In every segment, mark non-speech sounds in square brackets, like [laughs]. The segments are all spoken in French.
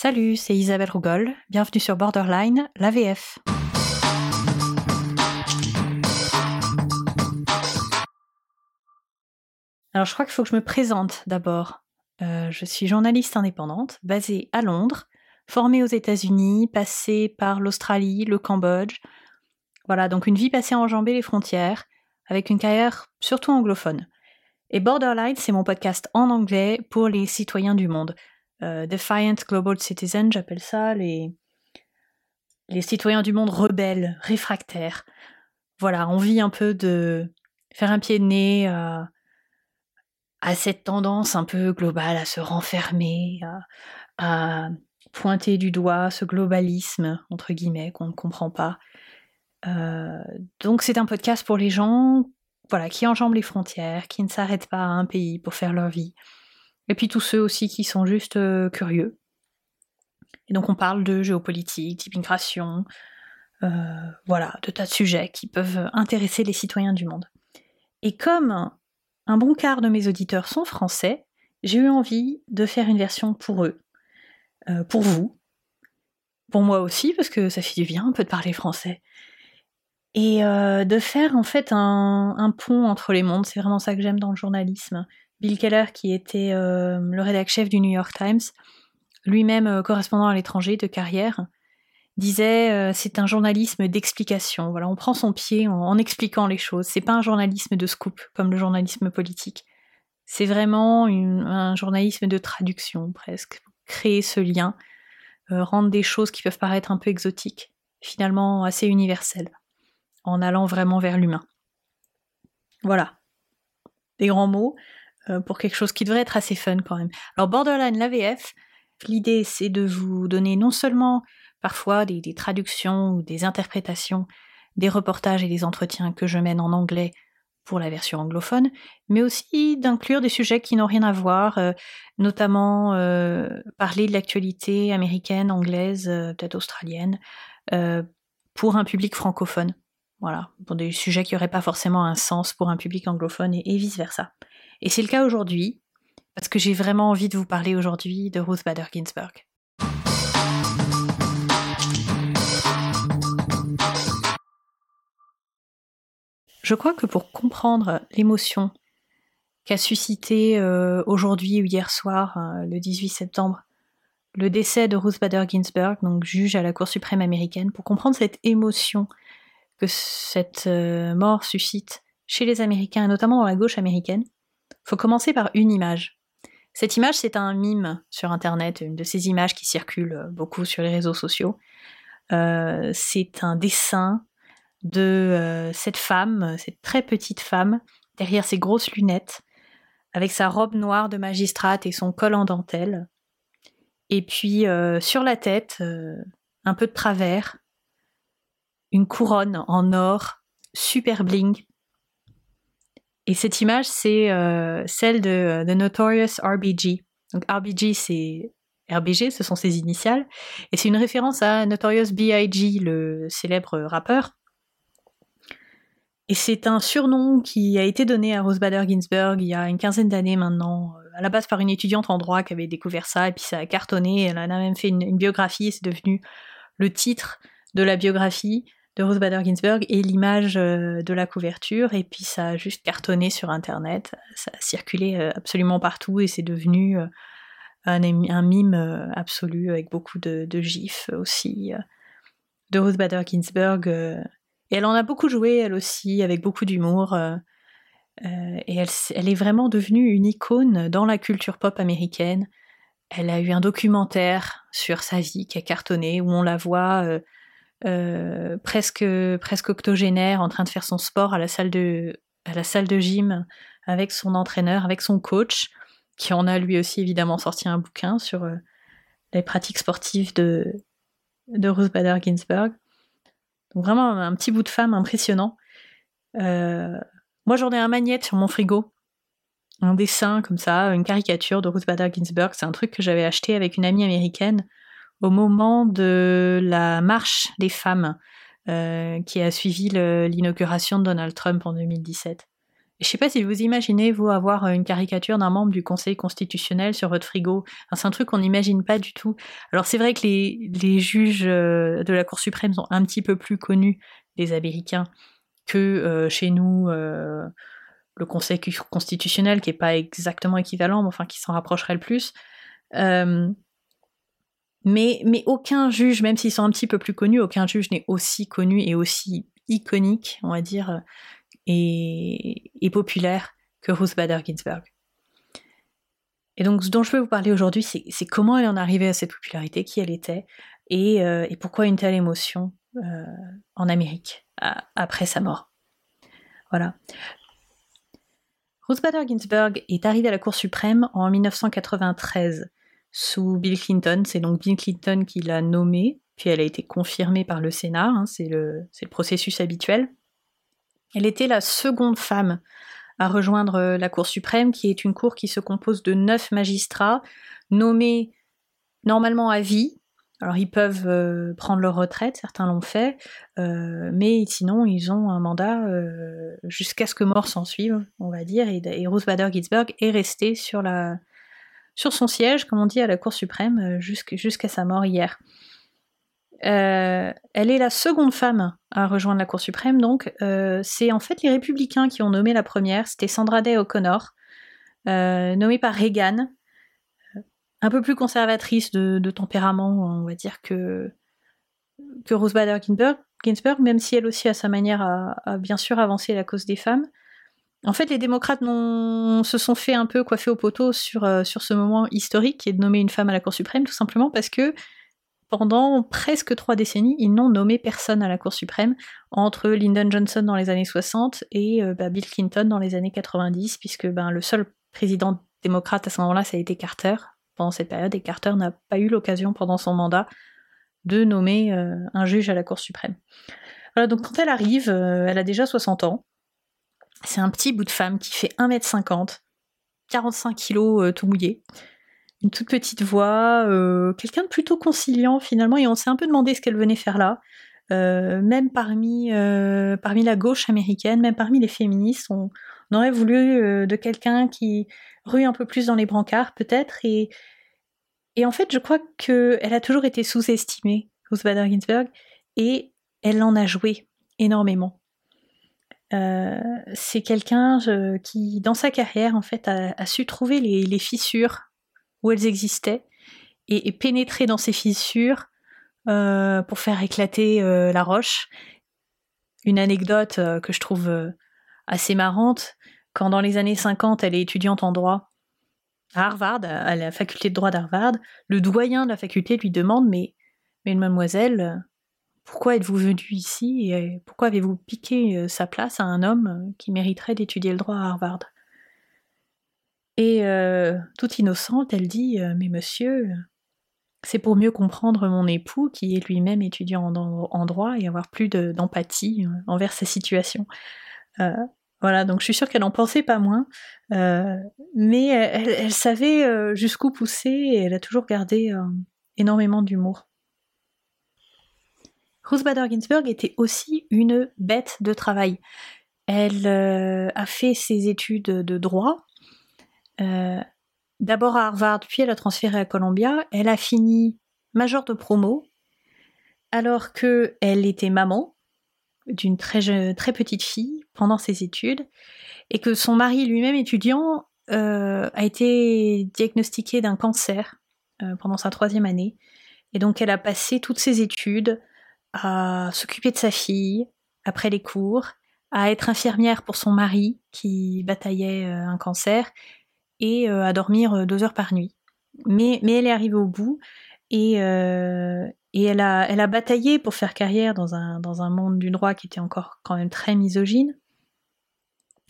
Salut, c'est Isabelle Rougol. Bienvenue sur Borderline, l'AVF. Alors, je crois qu'il faut que je me présente d'abord. Euh, je suis journaliste indépendante, basée à Londres, formée aux États-Unis, passée par l'Australie, le Cambodge. Voilà, donc une vie passée à enjamber les frontières, avec une carrière surtout anglophone. Et Borderline, c'est mon podcast en anglais pour les citoyens du monde. Euh, Defiant Global Citizen, j'appelle ça, les, les citoyens du monde rebelles, réfractaires. Voilà, envie un peu de faire un pied de nez à, à cette tendance un peu globale à se renfermer, à, à pointer du doigt ce globalisme, entre guillemets, qu'on ne comprend pas. Euh, donc c'est un podcast pour les gens voilà, qui enjambent les frontières, qui ne s'arrêtent pas à un pays pour faire leur vie. Et puis tous ceux aussi qui sont juste euh, curieux. Et donc on parle de géopolitique, d'immigration, euh, voilà, de tas de sujets qui peuvent intéresser les citoyens du monde. Et comme un bon quart de mes auditeurs sont français, j'ai eu envie de faire une version pour eux, euh, pour vous, pour moi aussi, parce que ça fait du bien un peu de parler français et de faire en fait un, pont entre les mondes. C'est vraiment ça que j'aime dans le journalisme. Bill Keller, qui était euh, le rédacteur chef du New York Times, lui-même euh, correspondant à l'étranger de carrière, disait c'est un journalisme d'explication. Voilà, on prend son pied en, expliquant les choses. C'est pas un journalisme de scoop comme le journalisme politique. C'est vraiment un journalisme de traduction presque. Créer ce lien, rendre des choses qui peuvent paraître un peu exotiques, finalement assez universelles en allant vraiment vers l'humain. Voilà. Des grands mots euh, pour quelque chose qui devrait être assez fun quand même. Alors Borderline, l'AVF, l'idée c'est de vous donner non seulement parfois des, traductions ou des interprétations des reportages et des entretiens que je mène en anglais pour la version anglophone, mais aussi d'inclure des sujets qui n'ont rien à voir, euh, notamment euh, parler de l'actualité américaine, anglaise, peut-être australienne, pour un public francophone. Voilà, pour des sujets qui n'auraient pas forcément un sens pour un public anglophone et, vice-versa. Et c'est le cas aujourd'hui, parce que j'ai vraiment envie de vous parler aujourd'hui de Ruth Bader Ginsburg. Je crois que pour comprendre l'émotion qu'a suscité euh, aujourd'hui ou hier soir, euh, le 18 septembre, le décès de Ruth Bader Ginsburg, donc juge à la Cour suprême américaine, pour comprendre cette émotion que cette euh, mort suscite chez les Américains, et notamment dans la gauche américaine, faut commencer par une image. Cette image, c'est un mime sur Internet, une de ces images qui circulent euh, beaucoup sur les réseaux sociaux. Euh, c'est un dessin de cette femme, cette très petite femme, derrière ses grosses lunettes, avec sa robe noire de magistrate et son col en dentelle. Et puis sur la tête, un peu de travers, une couronne en or, super bling. Et cette image, c'est euh, celle de The Notorious RBG. Donc RBG, c'est RBG, ce sont ses initiales. Et c'est une référence à Notorious B.I.G., le célèbre rappeur. Et c'est un surnom qui a été donné à Rose Bader Ginsburg il y a une quinzaine d'années maintenant, à la base par une étudiante en droit qui avait découvert ça, et puis ça a cartonné, elle en a même fait une, une biographie, et c'est devenu le titre de la biographie de Rose Bader Ginsburg et l'image euh, de la couverture. Et puis ça a juste cartonné sur Internet. Ça a circulé euh, absolument partout et c'est devenu euh, un, mime absolu avec beaucoup de, gifs aussi de Rose Bader Ginsburg. et elle en a beaucoup joué, elle aussi, avec beaucoup d'humour. et elle, elle, est vraiment devenue une icône dans la culture pop américaine. Elle a eu un documentaire sur sa vie qui a cartonné, où on la voit euh, presque presque octogénaire en train de faire son sport à la salle de à la salle de gym avec son entraîneur, avec son coach, qui en a lui aussi évidemment sorti un bouquin sur euh, les pratiques sportives de de Ruth Bader Ginsburg. Donc vraiment un petit bout de femme impressionnant. Euh, moi j'en ai un magnète sur mon frigo, un dessin comme ça, une caricature de Ruth Bader Ginsburg. C'est un truc que j'avais acheté avec une amie américaine au moment de la marche des femmes euh, qui a suivi l'inauguration de Donald Trump en 2017. Je sais pas si vous imaginez, vous, avoir une caricature d'un membre du Conseil constitutionnel sur votre frigo. c'est un truc qu'on n'imagine pas du tout. Alors c'est vrai que les, juges de la Cour suprême sont un petit peu plus connus, les Américains, que chez nous, le Conseil constitutionnel, qui n'est pas exactement équivalent, mais enfin qui s'en rapprocherait le plus. Euh, mais, aucun juge, même s'ils sont un petit peu plus connus, aucun juge n'est aussi connu et aussi iconique, on va dire, et, populaire que Ruth Bader Ginsburg. Et donc, ce dont je veux vous parler aujourd'hui, c'est comment elle en est arrivée à cette popularité, qui elle était, et, euh, pourquoi une telle émotion euh, en Amérique après sa mort. Voilà. Ruth Bader Ginsburg est arrivée à la Cour suprême en 1993 sous Bill Clinton. C'est donc Bill Clinton qui l'a nommée, puis elle a été confirmée par le Sénat, hein, c'est le, processus habituel. Elle était la seconde femme à rejoindre euh, la Cour suprême, qui est une cour qui se compose de neuf magistrats nommés normalement à vie. Alors ils peuvent euh, prendre leur retraite, certains l'ont fait, euh, mais sinon ils ont un mandat jusqu'à ce que mort s'en suive, on va dire, et, et Ruth Bader Ginsburg est restée sur la, sur son siège, comme on dit, à la Cour suprême euh, jusqu'à sa mort hier. Euh, elle est la seconde femme à rejoindre la Cour suprême, donc euh, c'est en fait les républicains qui ont nommé la première, c'était Sandra Day O'Connor, nommée par Reagan, un peu plus conservatrice de, tempérament, on va dire, que, que Rose Bader Ginsburg, même si elle aussi à sa manière a bien sûr avancé la cause des femmes. En fait, les démocrates se sont fait un peu coiffer au poteau sur, euh, ce moment historique qui est de nommer une femme à la Cour suprême, tout simplement parce que pendant presque trois décennies, ils n'ont nommé personne à la Cour suprême, entre Lyndon Johnson dans les années 60 et euh, bah, Bill Clinton dans les années 90, puisque ben, le seul président démocrate à ce moment-là, ça a été Carter pendant cette période, et Carter n'a pas eu l'occasion pendant son mandat de nommer euh, un juge à la Cour suprême. Voilà, donc quand elle arrive, elle a déjà 60 ans, c'est un petit bout de femme qui fait 1m50, 45 kg tout mouillé, une toute petite voix, euh, quelqu'un de plutôt conciliant finalement, et on s'est un peu demandé ce qu'elle venait faire là. Euh, même parmi, euh, parmi la gauche américaine, même parmi les féministes, on, aurait voulu de quelqu'un qui rue un peu plus dans les brancards peut-être. Et, et en fait, je crois qu'elle a toujours été sous-estimée, Ruth Bader Ginsburg, et elle en a joué énormément. Euh, c'est quelqu'un qui, dans sa carrière, en fait, a, su trouver les, fissures où elles existaient et, pénétrer dans ces fissures euh, pour faire éclater euh, la roche. Une anecdote que je trouve assez marrante, quand dans les années 50, elle est étudiante en droit à Harvard, à la faculté de droit d'Harvard, le doyen de la faculté lui demande Mais, mais mademoiselle, pourquoi êtes-vous venu ici et pourquoi avez-vous piqué euh, sa place à un homme euh, qui mériterait d'étudier le droit à Harvard? Et euh, toute innocente, elle dit Mais monsieur, c'est pour mieux comprendre mon époux qui est lui-même étudiant en, droit et avoir plus d'empathie envers sa situation. voilà, donc je suis sûre qu'elle n'en pensait pas moins, mais elle, savait jusqu'où pousser et elle a toujours gardé énormément d'humour. Ruth Bader Ginsburg était aussi une bête de travail. Elle euh, a fait ses études de droit, euh, d'abord à Harvard, puis elle a transféré à Columbia. Elle a fini major de promo, alors qu'elle était maman d'une très, très petite fille pendant ses études, et que son mari lui-même étudiant euh, a été diagnostiqué d'un cancer pendant sa troisième année. Et donc elle a passé toutes ses études à s'occuper de sa fille après les cours, à être infirmière pour son mari qui bataillait euh, un cancer et euh, à dormir euh, deux heures par nuit. Mais, elle est arrivée au bout et, elle, a, bataillé pour faire carrière dans un, monde du droit qui était encore quand même très misogyne.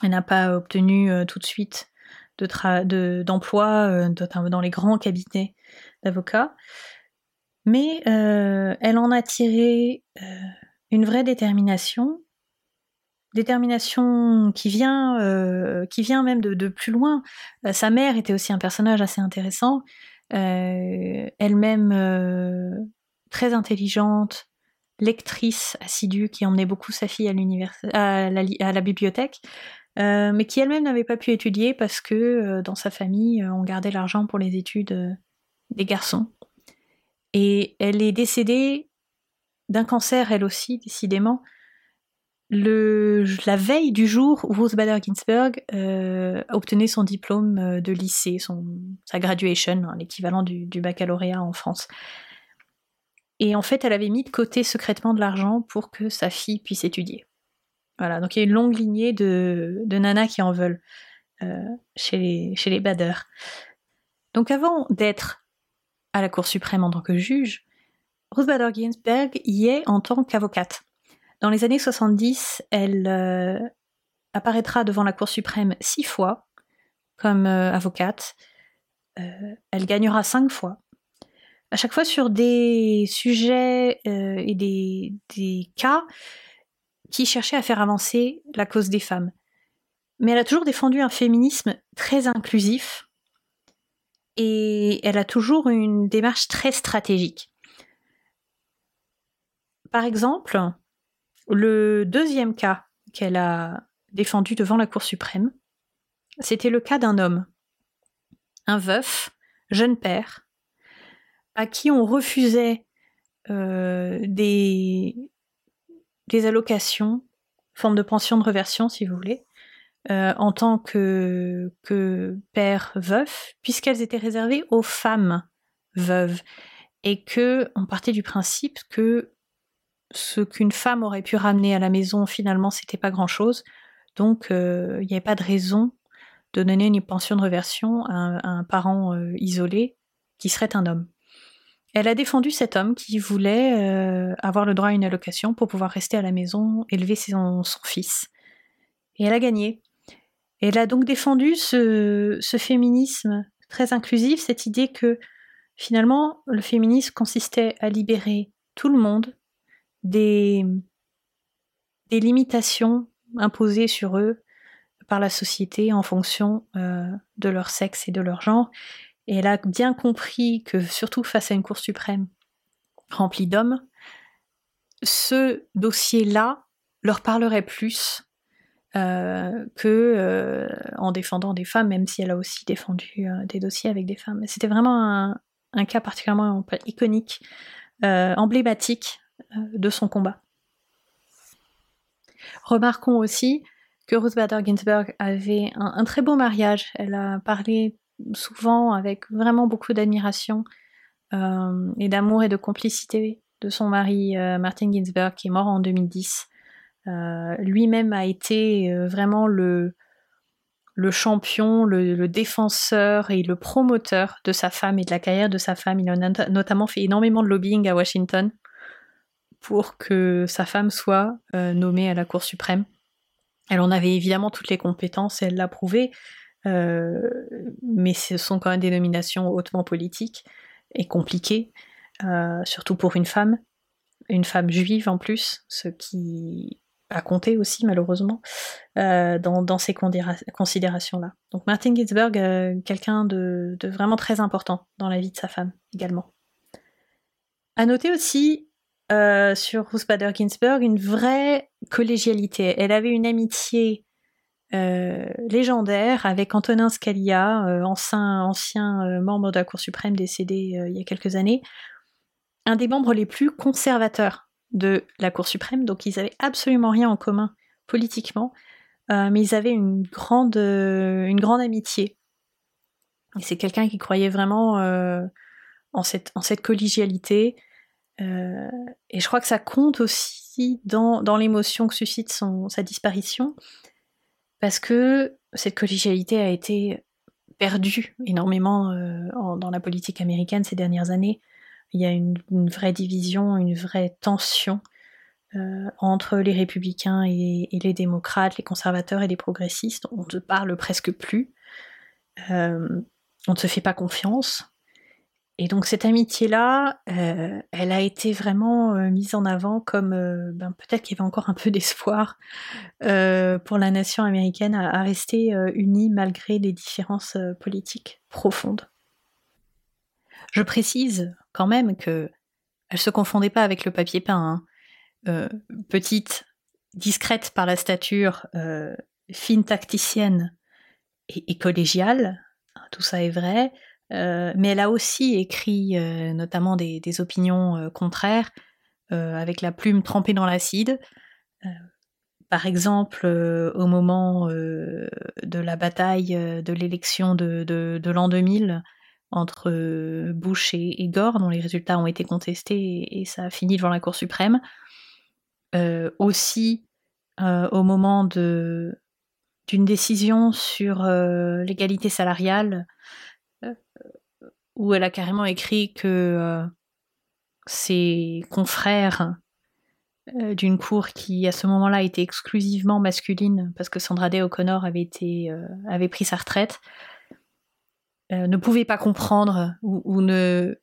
Elle n'a pas obtenu tout de suite d'emploi de, dans les grands cabinets d'avocats mais euh, elle en a tiré euh, une vraie détermination, détermination qui vient, euh, même de, plus loin. sa mère était aussi un personnage assez intéressant, elle-même très intelligente, lectrice assidue qui emmenait beaucoup sa fille à la, bibliothèque. mais qui elle-même n'avait pas pu étudier parce que dans sa famille, on gardait l'argent pour les études des garçons. Et elle est décédée d'un cancer, elle aussi, décidément, la veille du jour où Ruth Bader Ginsburg euh, obtenait son diplôme euh, de lycée, son, sa graduation, hein, l'équivalent du, baccalauréat en France. Et en fait, elle avait mis de côté secrètement de l'argent pour que sa fille puisse étudier. Voilà, donc il y a une longue lignée de, de nanas qui en veulent euh, chez, les, chez les Bader. Donc avant d'être à la Cour suprême en tant que juge, Ruth Bader Ginsburg y est en tant qu'avocate. Dans les années 70, elle euh, apparaîtra devant la Cour suprême six fois comme euh, avocate. Euh, elle gagnera cinq fois. À chaque fois sur des sujets et des, des, cas qui cherchaient à faire avancer la cause des femmes. Mais elle a toujours défendu un féminisme très inclusif et elle a toujours une démarche très stratégique. Par exemple, le deuxième cas qu'elle a défendu devant la Cour suprême, c'était le cas d'un homme, un veuf, jeune père, à qui on refusait euh, des, des allocations, forme de pension de reversion si vous voulez, euh, en tant que, que père veuf, puisqu'elles étaient réservées aux femmes veuves, et que on partait du principe que ce qu'une femme aurait pu ramener à la maison, finalement, c'était pas grand-chose. Donc, euh, il n'y avait pas de raison de donner une pension de reversion à un, parent euh, isolé qui serait un homme. Elle a défendu cet homme qui voulait avoir le droit à une allocation pour pouvoir rester à la maison, élever son, fils. Et elle a gagné. Elle a donc défendu ce, féminisme très inclusif, cette idée que finalement le féminisme consistait à libérer tout le monde des, des limitations imposées sur eux par la société en fonction euh, de leur sexe et de leur genre. Et elle a bien compris que, surtout face à une Cour suprême remplie d'hommes, ce dossier-là leur parlerait plus euh, que euh, en défendant des femmes, même si elle a aussi défendu des dossiers avec des femmes. C'était vraiment un, cas particulièrement iconique, emblématique euh, de son combat. Remarquons aussi que Ruth Bader Ginsburg avait un, très beau mariage. Elle a parlé souvent avec vraiment beaucoup d'admiration euh, et d'amour et de complicité de son mari euh, Martin Ginsburg qui est mort en 2010. Lui-même a été vraiment le, champion, le, défenseur et le promoteur de sa femme et de la carrière de sa femme. Il a notamment fait énormément de lobbying à Washington pour que sa femme soit euh, nommée à la Cour suprême. Elle en avait évidemment toutes les compétences et elle l'a prouvé, euh, mais ce sont quand même des nominations hautement politiques et compliquées, euh, surtout pour une femme, une femme juive en plus, ce qui a compté aussi malheureusement dans, ces considérations-là. Donc Martin Ginsburg, quelqu'un de, vraiment très important dans la vie de sa femme également. À noter aussi euh, sur Ruth Bader Ginsburg une vraie collégialité. Elle avait une amitié euh, légendaire avec Antonin Scalia, euh, ancien membre de la Cour suprême décédé il y a quelques années, un des membres les plus conservateurs de la Cour suprême, donc ils n'avaient absolument rien en commun politiquement, mais ils avaient une grande, une grande amitié. Et c'est quelqu'un qui croyait vraiment en, cette, en cette collégialité, euh, et je crois que ça compte aussi dans, dans l'émotion que suscite son, sa disparition, parce que cette collégialité a été perdue énormément euh, dans la politique américaine ces dernières années. Il y a une, vraie division, une vraie tension euh, entre les républicains et, les démocrates, les conservateurs et les progressistes. On ne parle presque plus. on ne se fait pas confiance. Et donc cette amitié-là, euh, elle a été vraiment euh, mise en avant comme euh, ben, peut-être qu'il y avait encore un peu d'espoir pour la nation américaine à, rester unie malgré des différences politiques profondes. Je précise quand même que elle se confondait pas avec le papier peint. Hein. petite, discrète par la stature, fine tacticienne et, collégiale, hein, tout ça est vrai, mais elle a aussi écrit notamment des, opinions contraires avec la plume trempée dans l'acide. par exemple, au moment de la bataille de l'élection de, l'an 2000, entre euh, Bush et, Gore, dont les résultats ont été contestés et, ça a fini devant la Cour suprême. Euh, aussi, euh, au moment d'une décision sur l'égalité salariale, où elle a carrément écrit que ses confrères d'une cour qui à ce moment-là était exclusivement masculine parce que Sandra Day O'Connor avait avait pris sa retraite euh, ne pouvaient pas comprendre ou, ne,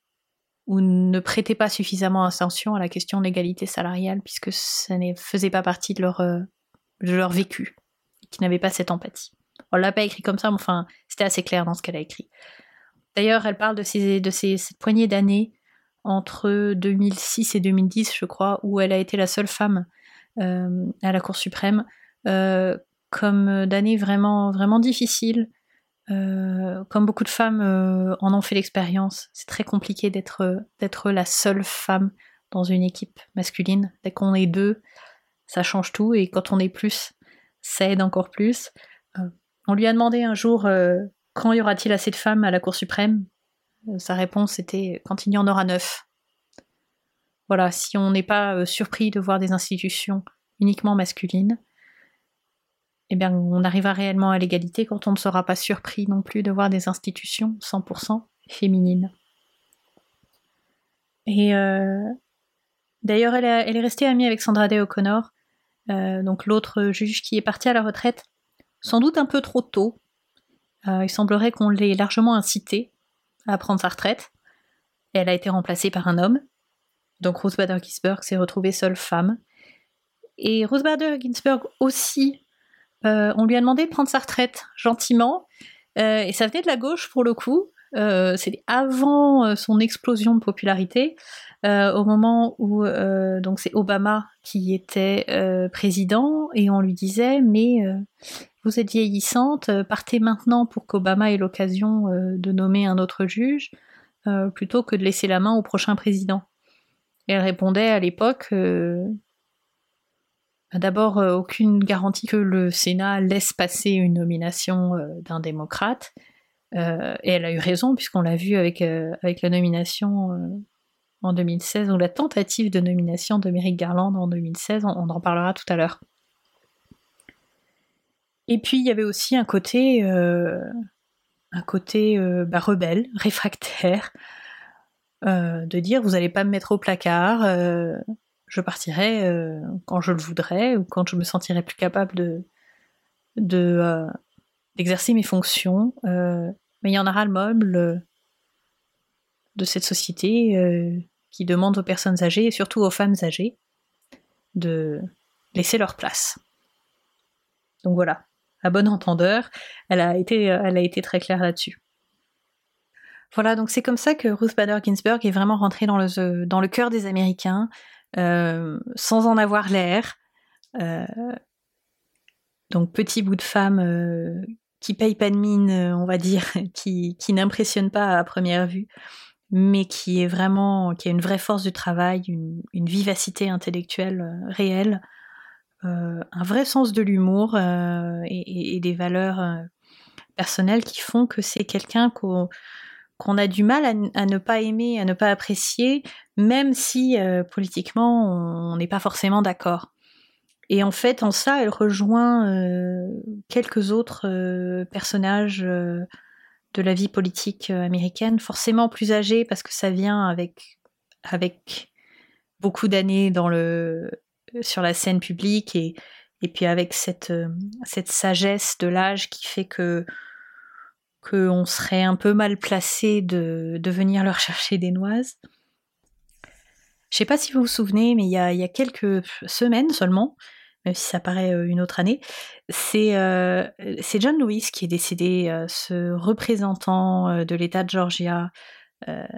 ou ne prêtaient pas suffisamment attention à la question de l'égalité salariale puisque ça ne faisait pas partie de leur, euh, de leur vécu, qui n'avaient pas cette empathie. On l'a pas écrit comme ça, mais enfin, c'était assez clair dans ce qu'elle a écrit. D'ailleurs, elle parle de, de cette poignée d'années entre 2006 et 2010, je crois, où elle a été la seule femme euh, à la Cour suprême, comme d'années vraiment, vraiment difficiles, euh, comme beaucoup de femmes euh, en ont fait l'expérience, c'est très compliqué d'être d'être la seule femme dans une équipe masculine. Dès qu'on est deux, ça change tout, et quand on est plus, ça aide encore plus. Euh, on lui a demandé un jour quand y aura-t-il assez de femmes à la Cour suprême? sa réponse était quand il y en aura neuf. Voilà, si on n'est pas surpris de voir des institutions uniquement masculines, eh bien, on arrivera réellement à l'égalité quand on ne sera pas surpris non plus de voir des institutions 100% féminines. Et euh, d'ailleurs, elle, est restée amie avec Sandra Day O'Connor, euh, donc l'autre juge qui est parti à la retraite, sans doute un peu trop tôt. Euh, il semblerait qu'on l'ait largement incitée à prendre sa retraite. Et elle a été remplacée par un homme. Donc Rose Bader Ginsburg s'est retrouvée seule femme. Et Rose Bader Ginsburg aussi euh, on lui a demandé de prendre sa retraite gentiment, euh, et ça venait de la gauche pour le coup. Euh, c'était avant son explosion de popularité, au moment où donc c'est Obama qui était président, et on lui disait mais vous êtes vieillissante, partez maintenant pour qu'Obama ait l'occasion de nommer un autre juge, plutôt que de laisser la main au prochain président. Et elle répondait à l'époque D'abord, euh, aucune garantie que le Sénat laisse passer une nomination euh, d'un démocrate. Euh, et elle a eu raison, puisqu'on l'a vu avec, avec la nomination en 2016, ou la tentative de nomination de Merrick Garland en 2016, on, en parlera tout à l'heure. Et puis il y avait aussi un côté, un côté bah, rebelle, réfractaire, de dire vous n'allez pas me mettre au placard, je partirai euh, quand je le voudrais ou quand je me sentirai plus capable de euh, d'exercer mes fonctions. Euh, mais il y en aura le moble de cette société qui demande aux personnes âgées et surtout aux femmes âgées de laisser leur place. Donc voilà, à bon entendeur, elle a été, elle a été très claire là-dessus. Voilà, donc c'est comme ça que Ruth Bader Ginsburg est vraiment rentrée dans le, dans le cœur des Américains, euh, sans en avoir l'air. Euh, donc petit bout de femme euh, qui paye pas de mine, on va dire, [laughs] qui, qui n'impressionne pas à première vue, mais qui est vraiment, qui a une vraie force du travail, une, vivacité intellectuelle réelle, un vrai sens de l'humour et, des valeurs personnelles qui font que c'est quelqu'un qu'on qu'on a du mal à, ne pas aimer, à ne pas apprécier, même si euh, politiquement on n'est pas forcément d'accord. Et en fait, en ça, elle rejoint euh, quelques autres euh, personnages de la vie politique américaine, forcément plus âgés parce que ça vient avec avec beaucoup d'années sur la scène publique et et puis avec cette cette sagesse de l'âge qui fait que qu'on serait un peu mal placé de, venir leur chercher des noises. Je sais pas si vous vous souvenez, mais il y a, quelques semaines seulement, même si ça paraît euh, une autre année, euh, c'est John Lewis qui est décédé, euh, ce représentant de l'État de Georgia,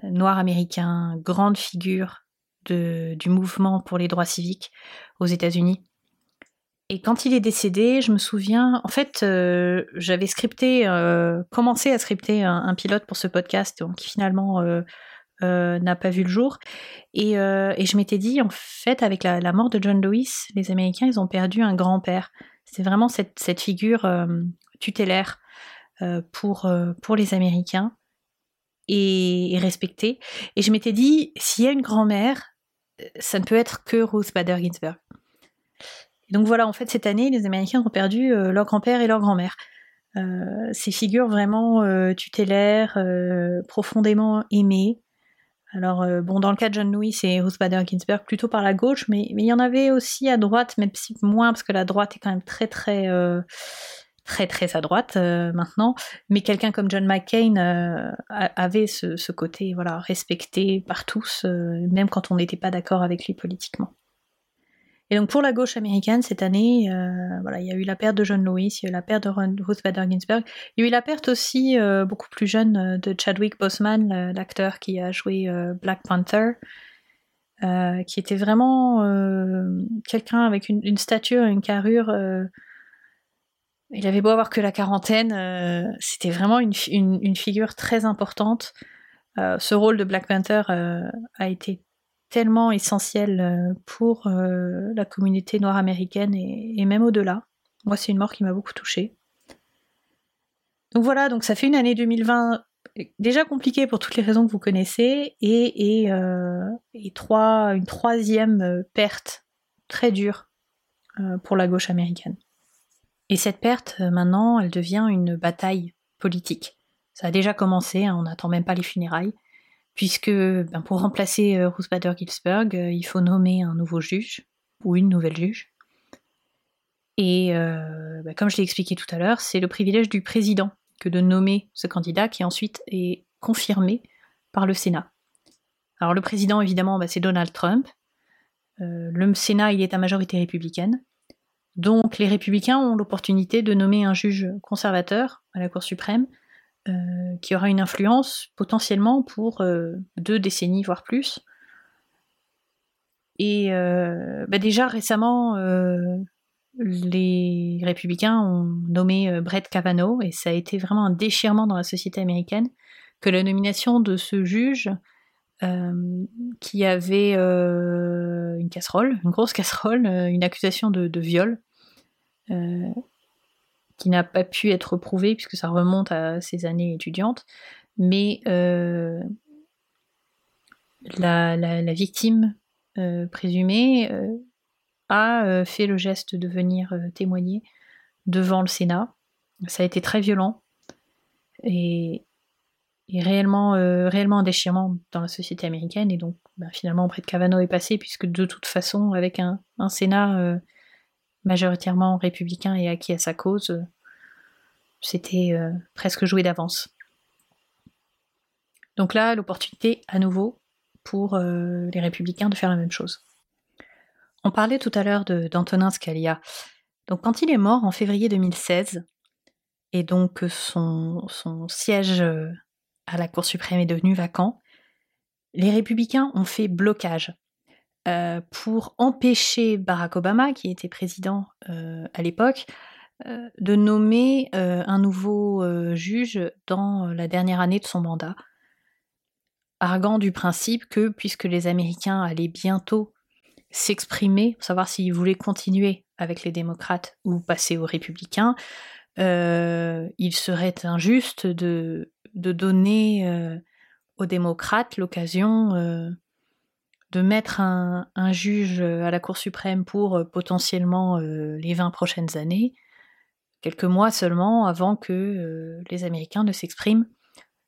noir américain, grande figure du mouvement pour les droits civiques aux États-Unis. Et quand il est décédé, je me souviens, en fait, euh, j'avais scripté, euh, commencé à scripter un, pilote pour ce podcast, qui finalement euh, n'a pas vu le jour. Et, je m'étais dit, en fait, avec la, mort de John Lewis, les Américains, ils ont perdu un grand-père. C'est vraiment cette, figure tutélaire pour, pour les Américains et respectée. Et je m'étais dit, s'il y a une grand-mère, ça ne peut être que Ruth Bader Ginsburg donc voilà, en fait, cette année, les Américains ont perdu euh, leur grand-père et leur grand-mère. Euh, ces figures vraiment euh, tutélaires, profondément aimées. Alors, bon, dans le cas de John Lewis et Ruth Bader Ginsburg, plutôt par la gauche, mais, il y en avait aussi à droite, même si moins, parce que la droite est quand même très, très, très, très à droite maintenant. Mais quelqu'un comme John McCain avait ce, côté, voilà, respecté par tous, même quand on n'était pas d'accord avec lui politiquement. Et donc pour la gauche américaine cette année, euh, voilà, il y a eu la perte de John Lewis, il y a eu la perte de Ruth Bader Ginsburg, il y a eu la perte aussi euh, beaucoup plus jeune euh, de Chadwick Boseman, l'acteur qui a joué Black Panther, qui était vraiment quelqu'un avec une, stature, une carrure. il avait beau avoir que la quarantaine, c'était vraiment une, figure très importante. ce rôle de Black Panther a été tellement essentiel euh, pour euh, la communauté noire américaine et, même au-delà. Moi, c'est une mort qui m'a beaucoup touchée. Donc voilà, donc ça fait une année 2020 déjà compliquée pour toutes les raisons que vous connaissez et, et, euh, trois, une troisième perte très dure pour la gauche américaine. Et cette perte, maintenant, elle devient une bataille politique. Ça a déjà commencé, hein, on n'attend même pas les funérailles puisque ben, pour remplacer euh, Ruth Bader Ginsburg, euh, il faut nommer un nouveau juge ou une nouvelle juge. Et euh, ben, comme je l'ai expliqué tout à l'heure, c'est le privilège du président que de nommer ce candidat qui ensuite est confirmé par le Sénat. Alors le président, évidemment, ben, c'est Donald Trump. le Sénat, il est à majorité républicaine. Donc les républicains ont l'opportunité de nommer un juge conservateur à la Cour suprême euh, qui aura une influence potentiellement pour euh, deux décennies, voire plus. Et euh, bah déjà récemment, les républicains ont nommé Brett Kavanaugh, et ça a été vraiment un déchirement dans la société américaine que la nomination de ce juge qui avait une casserole, une grosse casserole, une accusation de, de viol, qui n'a pas pu être prouvé puisque ça remonte à ses années étudiantes, mais euh, la, victime euh, présumée euh, a fait le geste de venir témoigner devant le Sénat. Ça a été très violent et, réellement, réellement un déchirement dans la société américaine. Et donc, ben, finalement, de Kavanaugh est passé, puisque de toute façon, avec un, un Sénat majoritairement républicain et acquis à sa cause, c'était euh, presque joué d'avance. Donc là, l'opportunité à nouveau pour euh, les républicains de faire la même chose. On parlait tout à l'heure d'Antonin Scalia. Donc quand il est mort en février 2016, et donc son, siège euh, à la Cour suprême est devenu vacant, les républicains ont fait blocage pour empêcher Barack Obama, qui était président à l'époque, euh, de nommer euh, un nouveau euh, juge dans la dernière année de son mandat, arguant du principe que puisque les Américains allaient bientôt s'exprimer pour savoir s'ils voulaient continuer avec les démocrates ou passer aux républicains, il serait injuste de donner aux démocrates l'occasion de mettre un, juge à la Cour suprême pour potentiellement les 20 prochaines années, quelques mois seulement avant que euh, les Américains ne s'expriment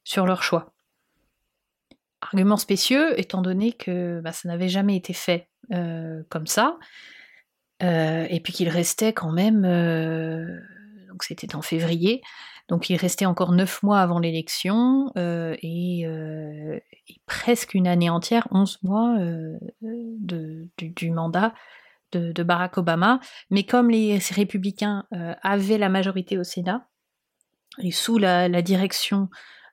sur leur choix. Argument spécieux, étant donné que bah, ça n'avait jamais été fait euh, comme ça, euh, et puis qu'il restait quand même, donc c'était en février, donc il restait encore neuf mois avant l'élection et, presque une année entière, onze mois du, mandat de, Barack Obama, mais comme les républicains euh, avaient la majorité au Sénat, et sous la, direction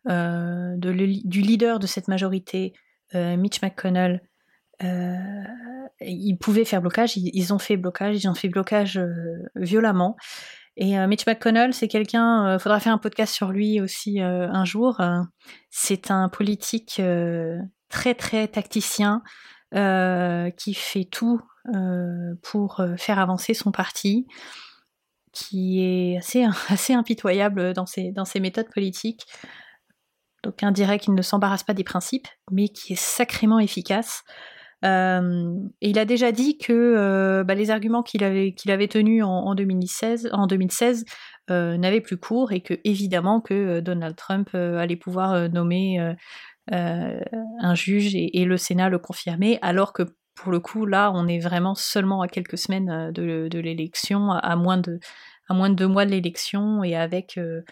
euh, du leader de cette majorité, euh, Mitch McConnell, ils pouvaient faire blocage, ils, ont fait blocage, ils ont fait blocage violemment. Et Mitch McConnell, c'est quelqu'un, il faudra faire un podcast sur lui aussi un jour. c'est un politique très très tacticien qui fait tout pour faire avancer son parti qui est assez, [laughs] assez impitoyable dans ses, dans ses méthodes politiques. Donc un dirait qu'il ne s'embarrasse pas des principes, mais qui est sacrément efficace. Euh, il a déjà dit que euh, bah, les arguments qu'il avait, qu'il avait tenus en, 2016, en 2016 euh, n'avaient plus cours et que évidemment que Donald Trump allait pouvoir nommer un juge et, le Sénat le confirmer, alors que pour le coup, là, on est vraiment seulement à quelques semaines euh, de, l'élection, à, moins de, à moins de deux mois de l'élection et avec, euh,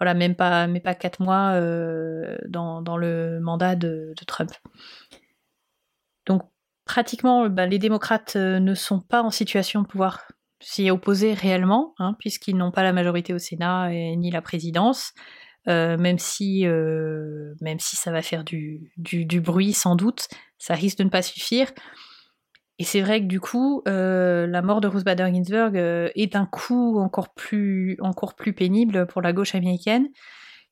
voilà, même pas, mais pas quatre mois euh, dans, le mandat de, Trump. Pratiquement, bah, les démocrates ne sont pas en situation de pouvoir s'y opposer réellement, hein, puisqu'ils n'ont pas la majorité au Sénat et, ni la présidence. même si même si ça va faire du, du, bruit sans doute, ça risque de ne pas suffire. Et c'est vrai que du coup, euh, la mort de Ruth Bader Ginsburg euh, est un coup encore plus, encore plus pénible pour la gauche américaine,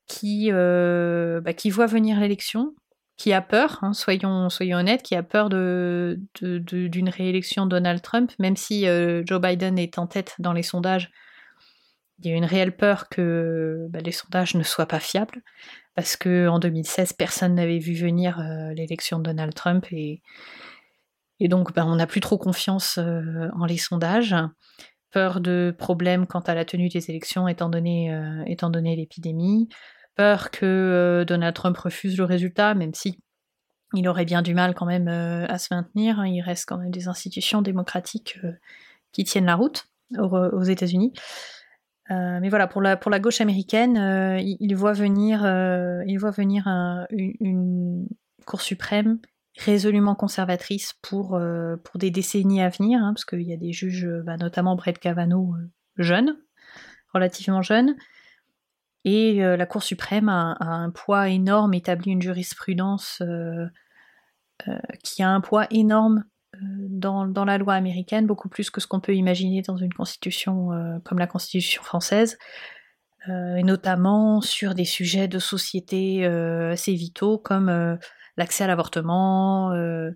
qui, euh, bah, qui voit venir l'élection, qui a peur, hein, soyons, honnêtes, qui a peur de, d'une réélection de Donald Trump, même si Joe Biden est en tête dans les sondages. Il y a une réelle peur que bah, les sondages ne soient pas fiables, parce qu'en 2016, personne n'avait vu venir l'élection de Donald Trump et donc, ben, on n'a plus trop confiance euh, en les sondages. Peur de problèmes quant à la tenue des élections euh, étant donné l'épidémie. Peur que euh, Donald Trump refuse le résultat, même si il aurait bien du mal quand même à se maintenir. Il reste quand même des institutions démocratiques qui tiennent la route aux, États-Unis. mais voilà, pour la, pour la gauche américaine, il, voit venir, venir une, Cour suprême résolument conservatrice pour, euh, pour des décennies à venir, hein, parce qu'il y a des juges, euh, bah, notamment Brett Kavanaugh, euh, jeunes, relativement jeunes, et la Cour suprême a, un poids énorme, établit une jurisprudence qui a un poids énorme dans, dans, la loi américaine, beaucoup plus que ce qu'on peut imaginer dans une constitution comme la constitution française, et notamment sur des sujets de société assez vitaux comme l'accès à l'avortement, euh,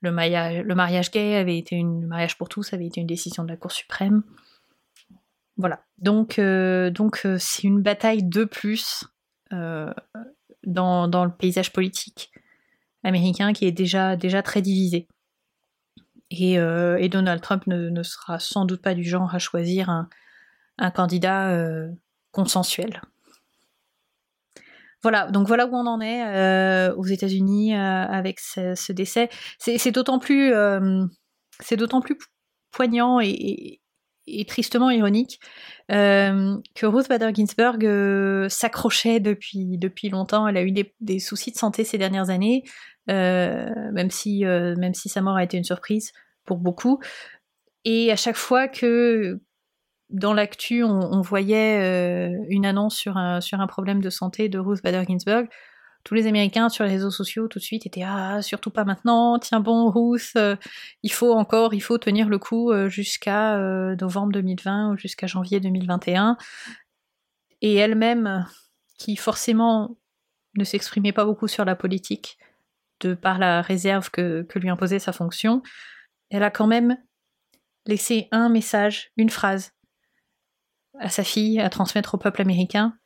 le, mariage, le mariage gay avait été une mariage pour tous avait été une décision de la Cour suprême. Voilà. Donc euh, donc euh, c'est une bataille de plus dans, le paysage politique américain qui est déjà déjà très divisé. Et, Donald Trump ne, sera sans doute pas du genre à choisir un candidat consensuel. Voilà, donc voilà où on en est euh, aux États-Unis euh, avec ce, décès. C'est d'autant plus, euh, c'est d'autant plus poignant et, tristement ironique que Ruth Bader Ginsburg s'accrochait depuis depuis longtemps. Elle a eu des, soucis de santé ces dernières années, même si même si sa mort a été une surprise pour beaucoup. Et à chaque fois que dans l'actu, on, voyait euh, une annonce sur un, sur un problème de santé de Ruth Bader Ginsburg. Tous les Américains sur les réseaux sociaux tout de suite étaient ah surtout pas maintenant, tiens bon Ruth, euh, il faut encore, il faut tenir le coup euh, jusqu'à novembre 2020 ou jusqu'à janvier 2021. Et elle-même, qui forcément ne s'exprimait pas beaucoup sur la politique, de par la réserve que lui imposait sa fonction, elle a quand même laissé un message, une phrase à sa fille à transmettre au peuple américain.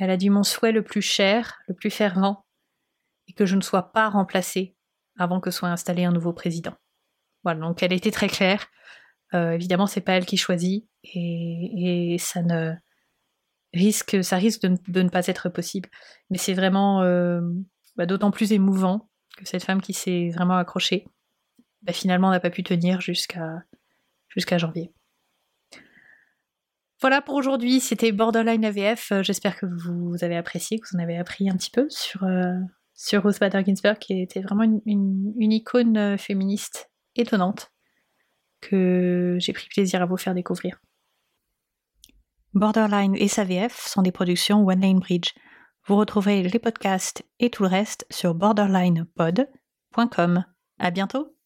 Elle a dit mon souhait le plus cher, le plus fervent, et que je ne sois pas remplacée avant que soit installé un nouveau président. Voilà, donc elle était très claire. Euh, évidemment, c'est pas elle qui choisit, et, ça ne risque, ça risque de, ne pas être possible. Mais c'est vraiment euh, bah, d'autant plus émouvant que cette femme qui s'est vraiment accrochée, bah, finalement n'a pas pu tenir jusqu'à jusqu'à janvier. Voilà pour aujourd'hui, c'était Borderline AVF. Euh, j'espère que vous avez apprécié, que vous en avez appris un petit peu sur, euh, sur Rose Bader Ginsburg, qui était vraiment une, icône euh, féministe étonnante que j'ai pris plaisir à vous faire découvrir. Borderline et SAVF sont des productions One Lane Bridge. Vous retrouverez les podcasts et tout le reste sur borderlinepod.com. À bientôt!